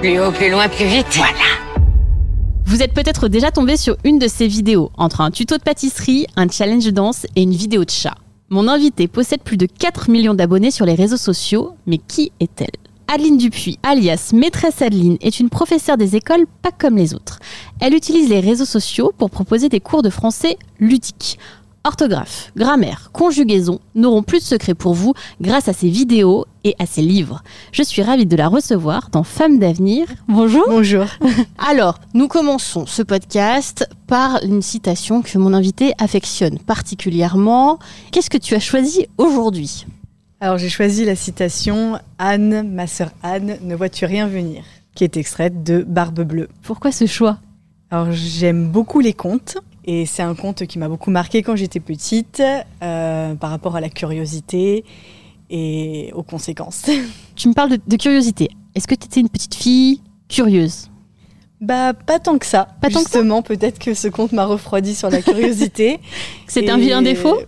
Plus haut, plus loin, plus vite. Voilà. Vous êtes peut-être déjà tombé sur une de ces vidéos, entre un tuto de pâtisserie, un challenge de danse et une vidéo de chat. Mon invitée possède plus de 4 millions d'abonnés sur les réseaux sociaux, mais qui est-elle? Adeline Dupuis, alias Maîtresse Adeline, est une professeure des écoles pas comme les autres. Elle utilise les réseaux sociaux pour proposer des cours de français ludiques. Orthographe, grammaire, conjugaison n'auront plus de secret pour vous grâce à ses vidéos et à ses livres. Je suis ravie de la recevoir dans Femmes d'avenir. Bonjour. Bonjour. Alors, nous commençons ce podcast par une citation que mon invité affectionne particulièrement. Qu'est-ce que tu as choisi aujourd'hui? Alors j'ai choisi la citation Anne, ma sœur Anne, ne vois-tu rien venir qui est extraite de Barbe Bleue. Pourquoi ce choix? Alors j'aime beaucoup les contes et c'est un conte qui m'a beaucoup marqué quand j'étais petite euh, par rapport à la curiosité et aux conséquences. Tu me parles de, de curiosité. Est-ce que tu étais une petite fille curieuse? Bah pas tant que ça. Pas tant que ça? Justement, peut-être que ce conte m'a refroidi sur la curiosité. C'est un vilain défaut?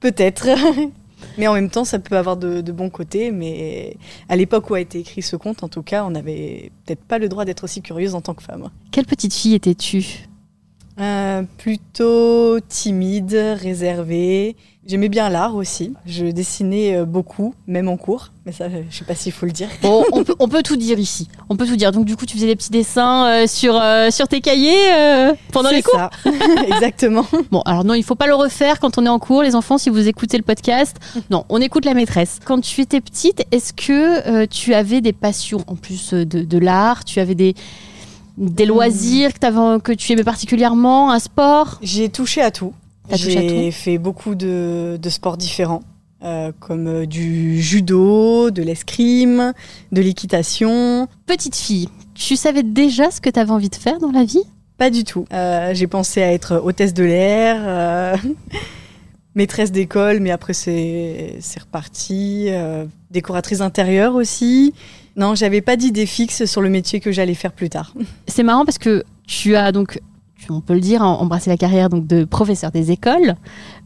Peut-être. Mais en même temps, ça peut avoir de, de bons côtés. Mais à l'époque où a été écrit ce conte, en tout cas, on n'avait peut-être pas le droit d'être aussi curieuse en tant que femme. Quelle petite fille étais-tu? Euh, plutôt timide, réservée. J'aimais bien l'art aussi. Je dessinais euh, beaucoup, même en cours. Mais ça, je sais pas s'il faut le dire. Bon, on peut, on peut tout dire ici. On peut tout dire. Donc du coup, tu faisais des petits dessins euh, sur, euh, sur tes cahiers euh, pendant les C'est cours? ça. Exactement. Bon, alors non, il faut pas le refaire quand on est en cours, les enfants, si vous écoutez le podcast. Non, on écoute la maîtresse. Quand tu étais petite, est-ce que euh, tu avais des passions en plus euh, de, de l'art? Tu avais des, des loisirs que, que tu aimais particulièrement Un sport? J'ai touché à tout. J'ai fait beaucoup de, de sports différents, euh, comme euh, du judo, de l'escrime, de l'équitation. Petite fille, tu savais déjà ce que tu avais envie de faire dans la vie? Pas du tout. Euh, j'ai pensé à être hôtesse de l'air, euh, maîtresse d'école, mais après c'est reparti. décoratrice intérieure aussi. Non, j'avais pas d'idée fixe sur le métier que j'allais faire plus tard. C'est marrant parce que tu as donc, on peut le dire, em- embrassé la carrière donc de professeur des écoles,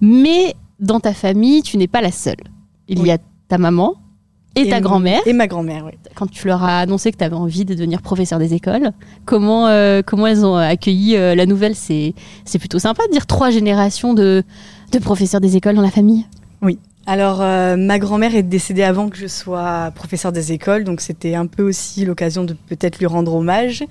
mais dans ta famille, tu n'es pas la seule. Il y Oui. a ta maman et, ta grand-mère. Et ma grand-mère, oui. Quand tu leur as annoncé que tu avais envie de devenir professeur des écoles, comment, euh, comment elles ont accueilli euh, la nouvelle? C'est plutôt sympa de dire trois générations de, de professeurs des écoles dans la famille. Alors, euh, ma grand-mère est décédée avant que je sois professeure des écoles, donc c'était un peu aussi l'occasion de peut-être lui rendre hommage.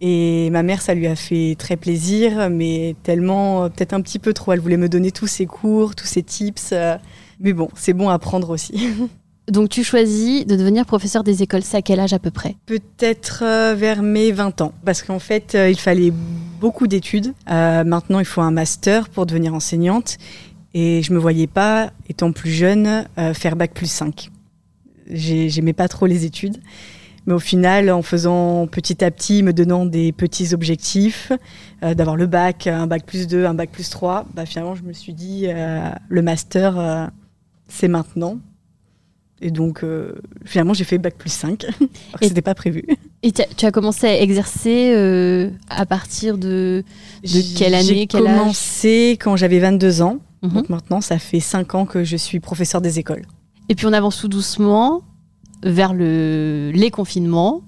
Et ma mère, ça lui a fait très plaisir, mais tellement, euh, peut-être un petit peu trop. Elle voulait me donner tous ses cours, tous ses tips. euh, mais bon, c'est bon à prendre aussi. Donc tu choisis de devenir professeur des écoles, c'est à quel âge à peu près? Peut-être euh, vers mes 20 ans, parce qu'en fait, euh, il fallait beaucoup d'études. Euh, maintenant, il faut un master pour devenir enseignante. Et je me voyais pas, étant plus jeune, faire bac plus 5. J'aimais pas trop les études. Mais au final, en faisant petit à petit, me donnant des petits objectifs, d'avoir le bac, un bac plus 2, un bac plus 3, bah, finalement, je me suis dit, le master, c'est maintenant. Et donc, euh, finalement, j'ai fait bac plus 5, alors que ce n'était pas prévu. Et tu as commencé à exercer euh, à partir de, de quelle année, J'ai commencé quand j'avais 22 ans. Mhm. Donc maintenant, ça fait 5 ans que je suis professeur des écoles. Et puis on avance tout doucement vers le, les confinements.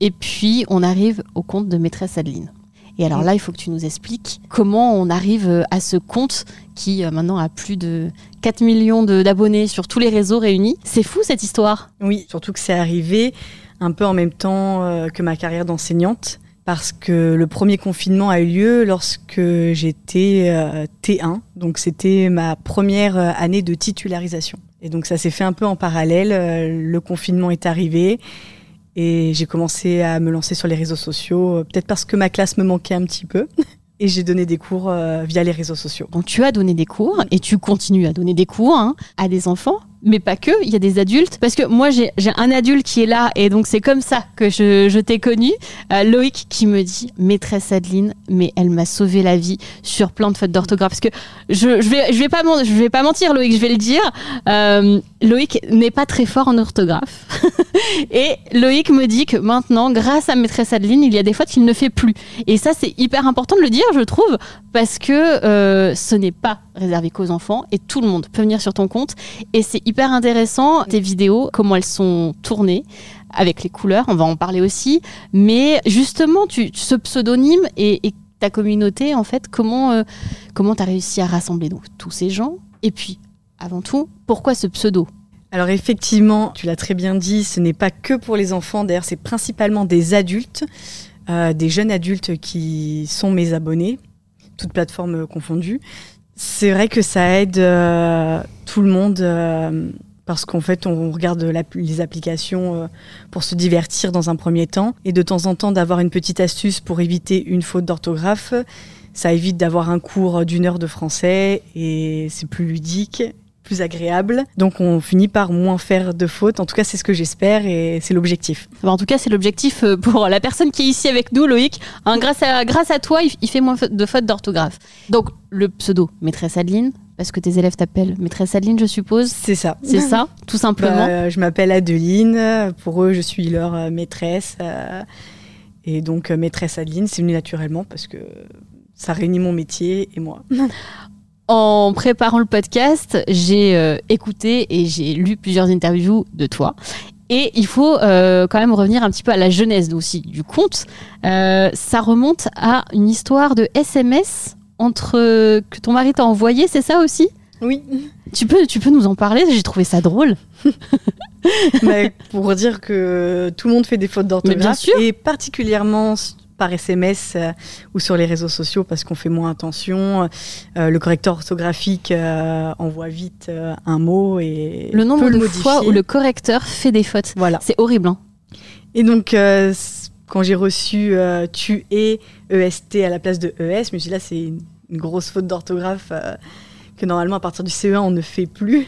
Et puis on arrive au compte de maîtresse Adeline. Et alors là, il faut que tu nous expliques comment on arrive euh, à ce compte qui euh, maintenant a plus de 4 millions d'abonnés sur tous les réseaux réunis. C'est fou cette histoire? Oui, surtout que c'est arrivé un peu en même temps euh, que ma carrière d'enseignante parce que le premier confinement a eu lieu lorsque j'étais T1, donc c'était ma première année de titularisation. Et donc ça s'est fait un peu en parallèle, le confinement est arrivé et j'ai commencé à me lancer sur les réseaux sociaux, euh, peut-être parce que ma classe me manquait un petit peu. Et j'ai donné des cours euh, via les réseaux sociaux. Donc tu as donné des cours et tu continues à donner des cours hein, à des enfants mais pas que, il y a des adultes. Parce que moi, j'ai un adulte qui est là, et donc c'est comme ça que je, t'ai connu. Euh, Loïc qui me dit, maîtresse Adeline, mais elle m'a sauvé la vie sur plein de fautes d'orthographe. Parce que je, je, vais, je, vais pas, vais pas mentir, Loïc, je vais le dire. Euh, Loïc n'est pas très fort en orthographe. et Loïc me dit que maintenant, grâce à maîtresse Adeline, il y a des fautes qu'il ne fait plus. Et ça, c'est hyper important de le dire, je trouve, parce que euh, ce n'est pas réservé qu'aux enfants et tout le monde peut venir sur ton compte. Et c'est hyper intéressant, tes vidéos, comment elles sont tournées avec les couleurs, on va en parler aussi. Mais justement, tu, ce pseudonyme et, ta communauté, en fait, comment euh, comment réussi à rassembler donc, tous ces gens? Et puis, avant tout, pourquoi ce pseudo? Alors effectivement, tu l'as très bien dit, ce n'est pas que pour les enfants, d'ailleurs c'est principalement des adultes, euh, des jeunes adultes qui sont mes abonnés, toutes plateformes confondues. C'est vrai que ça aide euh, tout le monde euh, parce qu'en fait, on regarde les applications euh, pour se divertir dans un premier temps et de temps en temps d'avoir une petite astuce pour éviter une faute d'orthographe. Ça évite d'avoir un cours d'une heure de français et c'est plus ludique plus agréable. Donc on finit par moins faire de fautes. En tout cas, c'est ce que j'espère et c'est l'objectif. en tout cas, c'est l'objectif euh, pour la personne qui est ici avec nous, Loïc. Hein, grâce, à, grâce à toi, il, fait moins de fautes d'orthographe. Donc le pseudo, maîtresse Adeline, parce que tes élèves t'appellent maîtresse Adeline, je suppose. C'est ça. C'est ça, tout simplement. Bah, je m'appelle Adeline. Pour eux, je suis leur euh, maîtresse. Euh, et donc, maîtresse Adeline, c'est venu naturellement parce que ça réunit mon métier et moi. en préparant le podcast, j'ai euh, écouté et j'ai lu plusieurs interviews de toi. Et il faut euh, quand même revenir un petit peu à la genèse aussi du conte. Euh, ça remonte à une histoire de SMS entre que ton mari t'a envoyé, c'est ça aussi? Oui. Tu peux, tu peux nous en parler J'ai trouvé ça drôle. Mais pour dire que tout le monde fait des fautes d'orthographe et particulièrement par SMS euh, ou sur les réseaux sociaux parce qu'on fait moins attention. Euh, le correcteur orthographique euh, envoie vite un mot et le nombre de fois où le correcteur fait des fautes. Voilà, c'est horrible. Hein. Et donc quand j'ai reçu tu es EST à la place de ES, je me suis dit là c'est une, grosse faute d'orthographe que normalement à partir du CE1 on ne fait plus.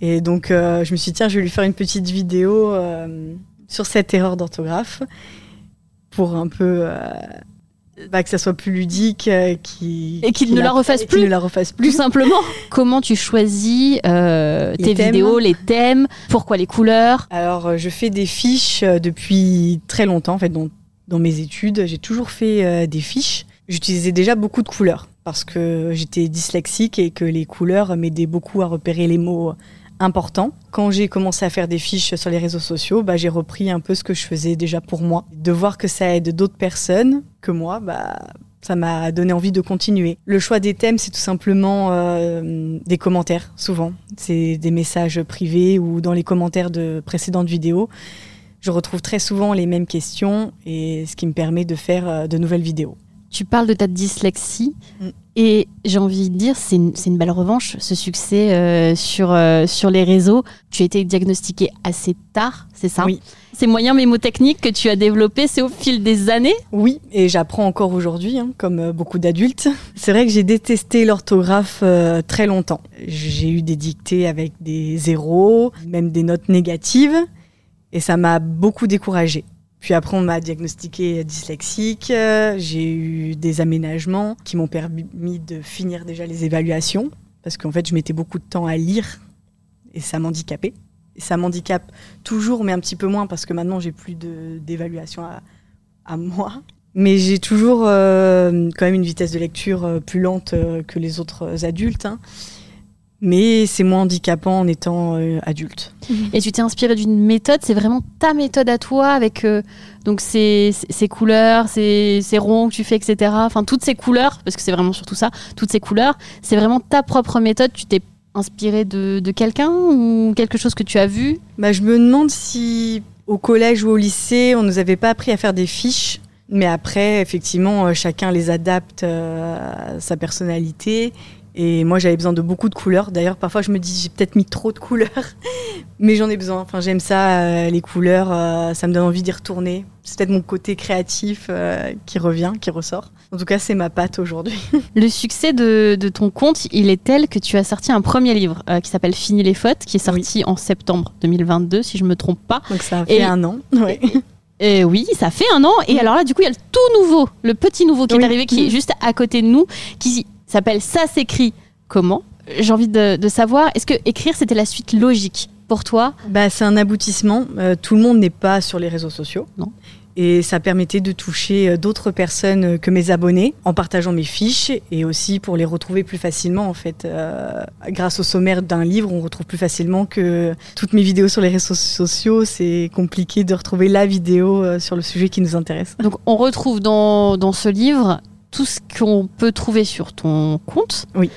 Et donc je me suis dit tiens je vais lui faire une petite vidéo sur cette erreur d'orthographe pour un peu euh, bah, que ça soit plus ludique, euh, qui et qu'il ne la refasse plus, ne la refasse plus, tout simplement. Comment tu choisis euh, tes vidéos, les thèmes, pourquoi les couleurs? Alors, je fais des fiches depuis très longtemps, en fait, dans, dans mes études, j'ai toujours fait des fiches. J'utilisais déjà beaucoup de couleurs parce que j'étais dyslexique et que les couleurs m'aidaient beaucoup à repérer les mots important. Quand j'ai commencé à faire des fiches sur les réseaux sociaux, bah, j'ai repris un peu ce que je faisais déjà pour moi. De voir que ça aide d'autres personnes que moi, bah, ça m'a donné envie de continuer. Le choix des thèmes, c'est tout simplement euh, des commentaires, souvent. C'est des messages privés ou dans les commentaires de précédentes vidéos. Je retrouve très souvent les mêmes questions et ce qui me permet de faire euh, de nouvelles vidéos. Tu parles de ta dyslexie. Et j'ai envie de dire, c'est une, une, belle revanche, ce succès euh, sur, euh, sur les réseaux. Tu as été diagnostiqué assez tard, c'est ça? Oui. Ces moyens mémotechniques que tu as développés, c'est au fil des années? Oui, et j'apprends encore aujourd'hui, hein, comme euh, beaucoup d'adultes. C'est vrai que j'ai détesté l'orthographe euh, très longtemps. J'ai eu des dictées avec des zéros, même des notes négatives, et ça m'a beaucoup découragée. Puis après, on m'a diagnostiqué dyslexique. J'ai eu des aménagements qui m'ont permis de finir déjà les évaluations, parce qu'en fait, je mettais beaucoup de temps à lire et ça m'handicapait. Et ça m'handicape toujours, mais un petit peu moins, parce que maintenant, j'ai plus d'évaluation à, à, moi. Mais j'ai toujours euh, quand même une vitesse de lecture euh, plus lente euh, que les autres adultes. Hein mais c'est moins handicapant en étant euh, adulte. Et tu t'es inspiré d'une méthode, c'est vraiment ta méthode à toi avec euh, donc ces, ces couleurs, ces, ces, ronds que tu fais, etc. Enfin, toutes ces couleurs, parce que c'est vraiment surtout ça, toutes ces couleurs, c'est vraiment ta propre méthode. Tu t'es inspiré de, de quelqu'un ou quelque chose que tu as vu? Bah, Je me demande si au collège ou au lycée, on nous avait pas appris à faire des fiches. Mais après, effectivement, euh, chacun les adapte à sa personnalité. Et moi, j'avais besoin de beaucoup de couleurs. D'ailleurs, parfois, je me dis, j'ai peut-être mis trop de couleurs, mais j'en ai besoin. Enfin, j'aime ça, euh, les couleurs, euh, ça me donne envie d'y retourner. C'est peut-être mon côté créatif euh, qui revient, qui ressort. En tout cas, c'est ma patte aujourd'hui. Le succès de, de, ton compte, il est tel que tu as sorti un premier livre qui s'appelle Fini les fautes, qui est sorti oui. en septembre 2022, si je me trompe pas. Donc ça a fait Et, un an. Ouais. Et oui, ça fait un an. Et alors là, du coup, il y a le tout nouveau, le petit nouveau qui oui. est arrivé, qui est juste à côté de nous, qui s'appelle Ça s'écrit comment J'ai envie de, de savoir, est-ce que écrire c'était la suite logique pour toi bah, C'est un aboutissement. Euh, tout le monde n'est pas sur les réseaux sociaux. Non. Et ça permettait de toucher d'autres personnes que mes abonnés en partageant mes fiches et aussi pour les retrouver plus facilement en fait. Euh, grâce au sommaire d'un livre, on retrouve plus facilement que toutes mes vidéos sur les réseaux sociaux. C'est compliqué de retrouver la vidéo euh, sur le sujet qui nous intéresse. Donc on retrouve dans, dans ce livre tout ce qu'on peut trouver sur ton compte. Oui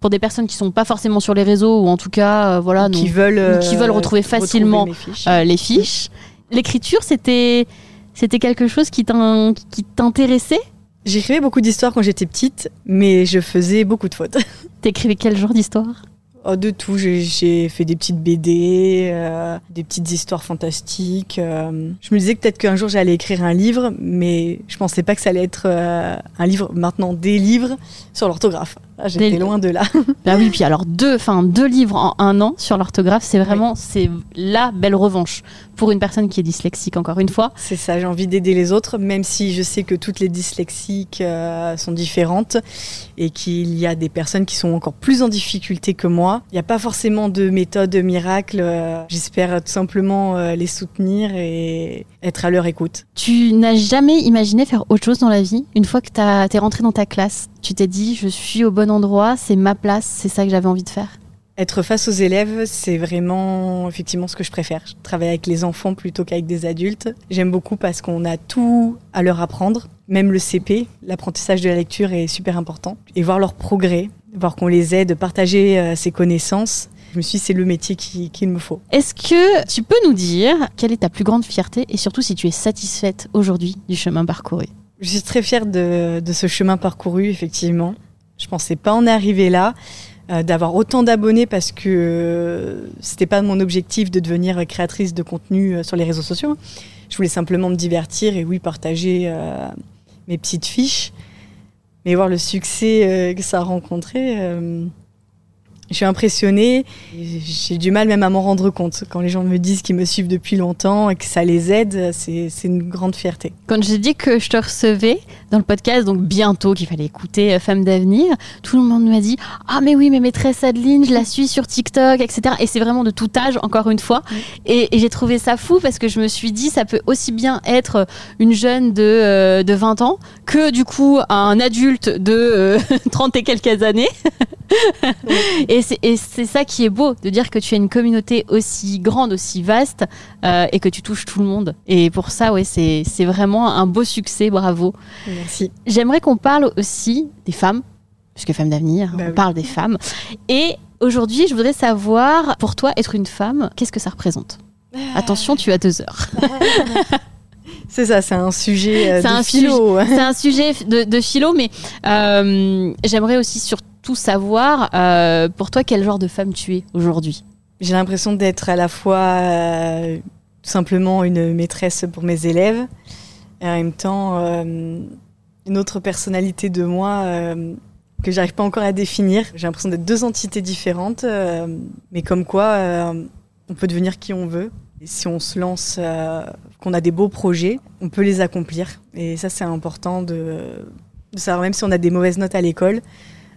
pour des personnes qui sont pas forcément sur les réseaux ou en tout cas euh, voilà qui veulent euh, qui veulent retrouver facilement retrouver fiches. Euh, les fiches. L'écriture c'était c'était quelque chose qui t'intéressait? J'écrivais beaucoup d'histoires quand j'étais petite, mais je faisais beaucoup de fautes. T'écrivais quel genre d'histoire? Oh, de tout. J'ai fait des petites BD, euh, des petites histoires fantastiques. Euh. Je me disais que peut-être qu'un jour j'allais écrire un livre, mais je pensais pas que ça allait être euh, un livre, maintenant des livres sur l'orthographe. Ah, J'étais loin de là. bah oui, puis alors deux, enfin deux livres en un an sur l'orthographe, c'est vraiment oui. c'est la belle revanche pour une personne qui est dyslexique. Encore une fois. C'est ça. J'ai envie d'aider les autres, même si je sais que toutes les dyslexiques euh, sont différentes et qu'il y a des personnes qui sont encore plus en difficulté que moi. Il n'y a pas forcément de méthode miracle. Euh, J'espère tout simplement euh, les soutenir et être à leur écoute. Tu n'as jamais imaginé faire autre chose dans la vie Une fois que tu es rentré dans ta classe, tu t'es dit je suis au bon endroit, c'est ma place, c'est ça que j'avais envie de faire être face aux élèves, c'est vraiment effectivement ce que je préfère. Je travaille avec les enfants plutôt qu'avec des adultes. J'aime beaucoup parce qu'on a tout à leur apprendre, même le CP. L'apprentissage de la lecture est super important. Et voir leur progrès, voir qu'on les aide, partager euh, ses connaissances. Je me suis dit, c'est le métier qu'il qui me faut. Est-ce que tu peux nous dire quelle est ta plus grande fierté et surtout si tu es satisfaite aujourd'hui du chemin parcouru? Je suis très fière de, de ce chemin parcouru, effectivement. Je pensais pas en arriver là euh, d'avoir autant d'abonnés parce que euh, c'était pas mon objectif de devenir créatrice de contenu euh, sur les réseaux sociaux. Je voulais simplement me divertir et oui partager euh, mes petites fiches, mais voir le succès que ça a rencontré. Je suis impressionnée. J'ai du mal même à m'en rendre compte. Quand les gens me disent qu'ils me suivent depuis longtemps et que ça les aide, c'est une grande fierté. Quand j'ai dit que je te recevais dans le podcast, donc bientôt qu'il fallait écouter euh, Femme d'avenir, tout le monde m'a dit Ah, mais oui, mais maîtresse Adeline, je la suis sur TikTok, etc. Et c'est vraiment de tout âge, encore une fois. Et, et j'ai trouvé ça fou parce que je me suis dit Ça peut aussi bien être une jeune de, euh, de 20 ans que du coup un adulte de euh, 30 et quelques années. Et c'est ça qui est beau, de dire que tu as une communauté aussi grande, aussi vaste, euh, et que tu touches tout le monde. Et pour ça, ouais, c'est vraiment un beau succès, bravo. Merci. J'aimerais qu'on parle aussi des femmes, puisque Femmes d'avenir, bah on oui. parle des femmes. Et aujourd'hui, je voudrais savoir, pour toi, être une femme, qu'est-ce que ça représente? Attention, tu as deux heures. C'est ça, c'est un sujet euh, de un philo. C'est un sujet de, de philo, mais euh, j'aimerais aussi surtout savoir, euh, pour toi, quel genre de femme tu es aujourd'hui? J'ai l'impression d'être à la fois euh, tout simplement une maîtresse pour mes élèves et en même temps euh, une autre personnalité de moi euh, que j'arrive pas encore à définir. J'ai l'impression d'être deux entités différentes, euh, mais comme quoi euh, on peut devenir qui on veut. Et si on se lance, euh, qu'on a des beaux projets, on peut les accomplir. Et ça, c'est important de savoir, même si on a des mauvaises notes à l'école,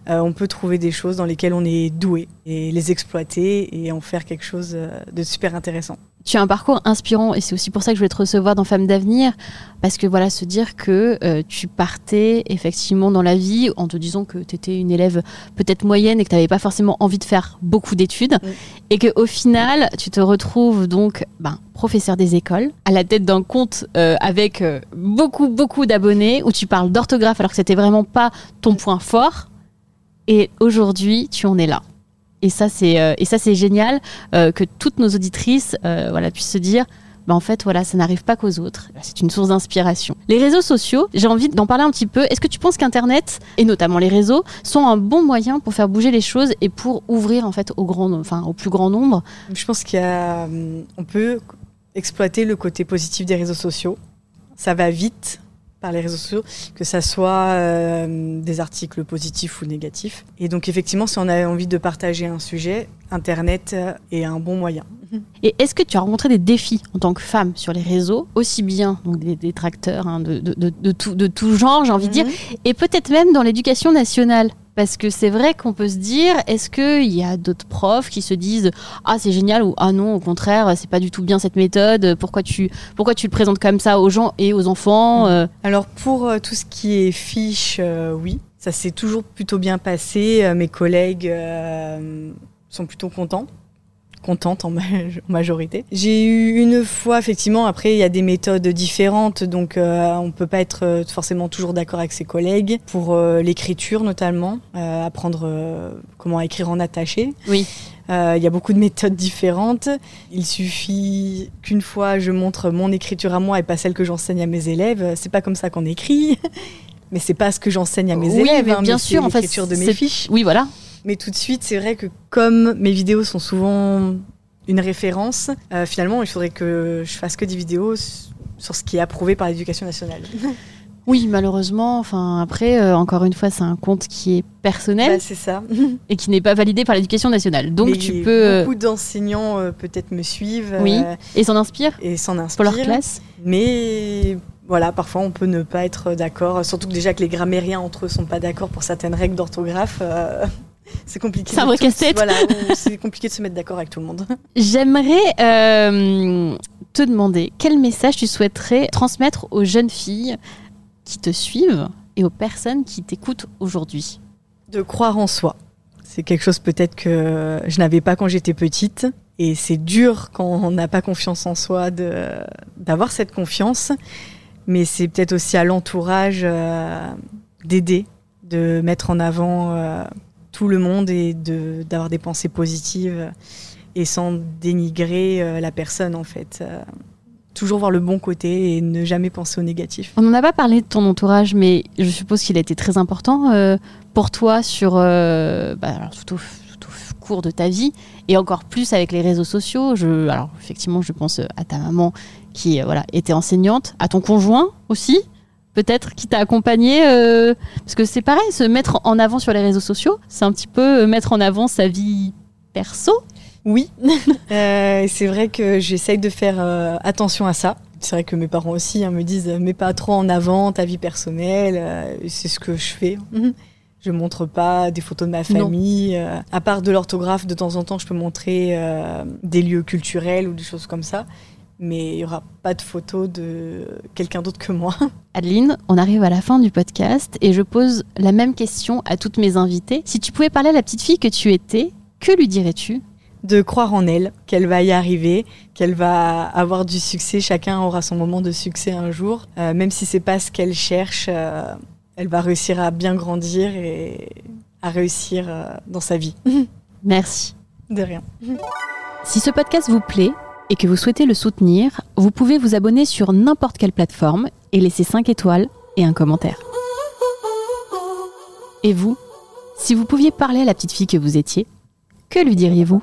euh, on peut trouver des choses dans lesquelles on est doué et les exploiter et en faire quelque chose euh, de super intéressant. Tu as un parcours inspirant et c'est aussi pour ça que je voulais te recevoir dans Femmes d'avenir parce que voilà se dire que euh, tu partais effectivement dans la vie en te disant que tu étais une élève peut-être moyenne et que tu n'avais pas forcément envie de faire beaucoup d'études et que au final tu te retrouves donc ben, professeur des écoles à la tête d'un compte euh, avec beaucoup beaucoup d'abonnés où tu parles d'orthographe alors que c'était vraiment pas ton point fort et aujourd'hui tu en es là. Et ça, c'est euh, et ça c'est génial euh, que toutes nos auditrices euh, voilà puissent se dire. Bah en fait, voilà, ça n'arrive pas qu'aux autres. C'est une source d'inspiration. Les réseaux sociaux, j'ai envie d'en parler un petit peu. Est-ce que tu penses qu'Internet, et notamment les réseaux, sont un bon moyen pour faire bouger les choses et pour ouvrir en fait au, grand, enfin, au plus grand nombre? Je pense qu'il y a, on peut exploiter le côté positif des réseaux sociaux. Ça va vite par les réseaux sociaux, que ça soit euh, des articles positifs ou négatifs. Et donc effectivement, si on a envie de partager un sujet, Internet euh, est un bon moyen. Et est-ce que tu as rencontré des défis en tant que femme sur les réseaux, aussi bien donc des détracteurs hein, de, de, de, de, tout, de tout genre, j'ai envie de dire, et peut-être même dans l'éducation nationale? Parce que c'est vrai qu'on peut se dire, est-ce qu'il y a d'autres profs qui se disent ah c'est génial ou ah non au contraire c'est pas du tout bien cette méthode, pourquoi tu pourquoi tu le présentes comme ça aux gens et aux enfants euh? Alors pour euh, tout ce qui est fiche, euh, oui, ça s'est toujours plutôt bien passé. Euh, mes collègues sont plutôt contents. Contente en, ma- en majorité. J'ai eu une fois, effectivement, après, il y a des méthodes différentes, donc euh, on peut pas être euh, forcément toujours d'accord avec ses collègues. Pour euh, l'écriture, notamment, euh, apprendre comment écrire en attaché. Oui. Il y a beaucoup de méthodes différentes. Il suffit qu'une fois je montre mon écriture à moi et pas celle que j'enseigne à mes élèves. C'est pas comme ça qu'on écrit. Mais c'est pas ce que j'enseigne à mes Oui, élèves, mais hein, bien mais sûr, en fait, de mes fiches. Oui voilà. Mais tout de suite, c'est vrai que comme mes vidéos sont souvent une référence, euh, finalement, il faudrait que je fasse que des vidéos sur ce qui est approuvé par l'éducation nationale. Oui malheureusement, enfin après euh, encore une fois c'est un compte qui est personnel Bah, c'est ça. et qui n'est pas validé par l'éducation nationale. Donc Mais tu peux euh, Beaucoup d'enseignants euh, peut-être me suivent Oui. euh, et s'en inspire et s'en pour inspirent. leur classe. Mais voilà, parfois on peut ne pas être d'accord, surtout que déjà que les grammairiens entre eux sont pas d'accord pour certaines règles d'orthographe. C'est compliqué. C'est un de vrai casse-tête. Voilà, c'est compliqué de se mettre d'accord avec tout le monde. J'aimerais euh, te demander quel message tu souhaiterais transmettre aux jeunes filles qui te suivent et aux personnes qui t'écoutent aujourd'hui? De croire en soi. C'est quelque chose peut-être que je n'avais pas quand j'étais petite. Et c'est dur quand on n'a pas confiance en soi d'avoir cette confiance. Mais c'est peut-être aussi à l'entourage euh, d'aider, de mettre en avant euh, tout le monde et d'avoir des pensées positives et sans dénigrer euh, la personne en fait. Euh, toujours voir le bon côté et ne jamais penser au négatif. On n'en a pas parlé de ton entourage, mais je suppose qu'il a été très important euh, pour toi sur bah, tout, au, cours de ta vie et encore plus avec les réseaux sociaux. Je, alors effectivement, je pense à ta maman qui voilà était enseignante, à ton conjoint aussi, peut-être qui t'a accompagné, euh, parce que c'est pareil, se mettre en avant sur les réseaux sociaux, c'est un petit peu euh, mettre en avant sa vie perso. Oui, Euh, c'est vrai que j'essaye de faire euh, attention à ça. C'est vrai que mes parents aussi hein, me disent mets pas trop en avant ta vie personnelle. c'est ce que je fais. Je montre pas des photos de ma famille. à part de l'orthographe, de temps en temps, je peux montrer des lieux culturels ou des choses comme ça. Mais il y aura pas de photos de quelqu'un d'autre que moi. Adeline, on arrive à la fin du podcast et je pose la même question à toutes mes invitées. Si tu pouvais parler à la petite fille que tu étais, que lui dirais-tu? De croire en elle, qu'elle va y arriver, qu'elle va avoir du succès. Chacun aura son moment de succès un jour, Euh, même si c'est pas ce qu'elle cherche. euh, elle va réussir à bien grandir et à réussir euh, dans sa vie. Merci. De rien. Si ce podcast vous plaît et que vous souhaitez le soutenir, vous pouvez vous abonner sur n'importe quelle plateforme et laisser 5 étoiles et un commentaire. Et vous, si vous pouviez parler à la petite fille que vous étiez, que lui diriez-vous?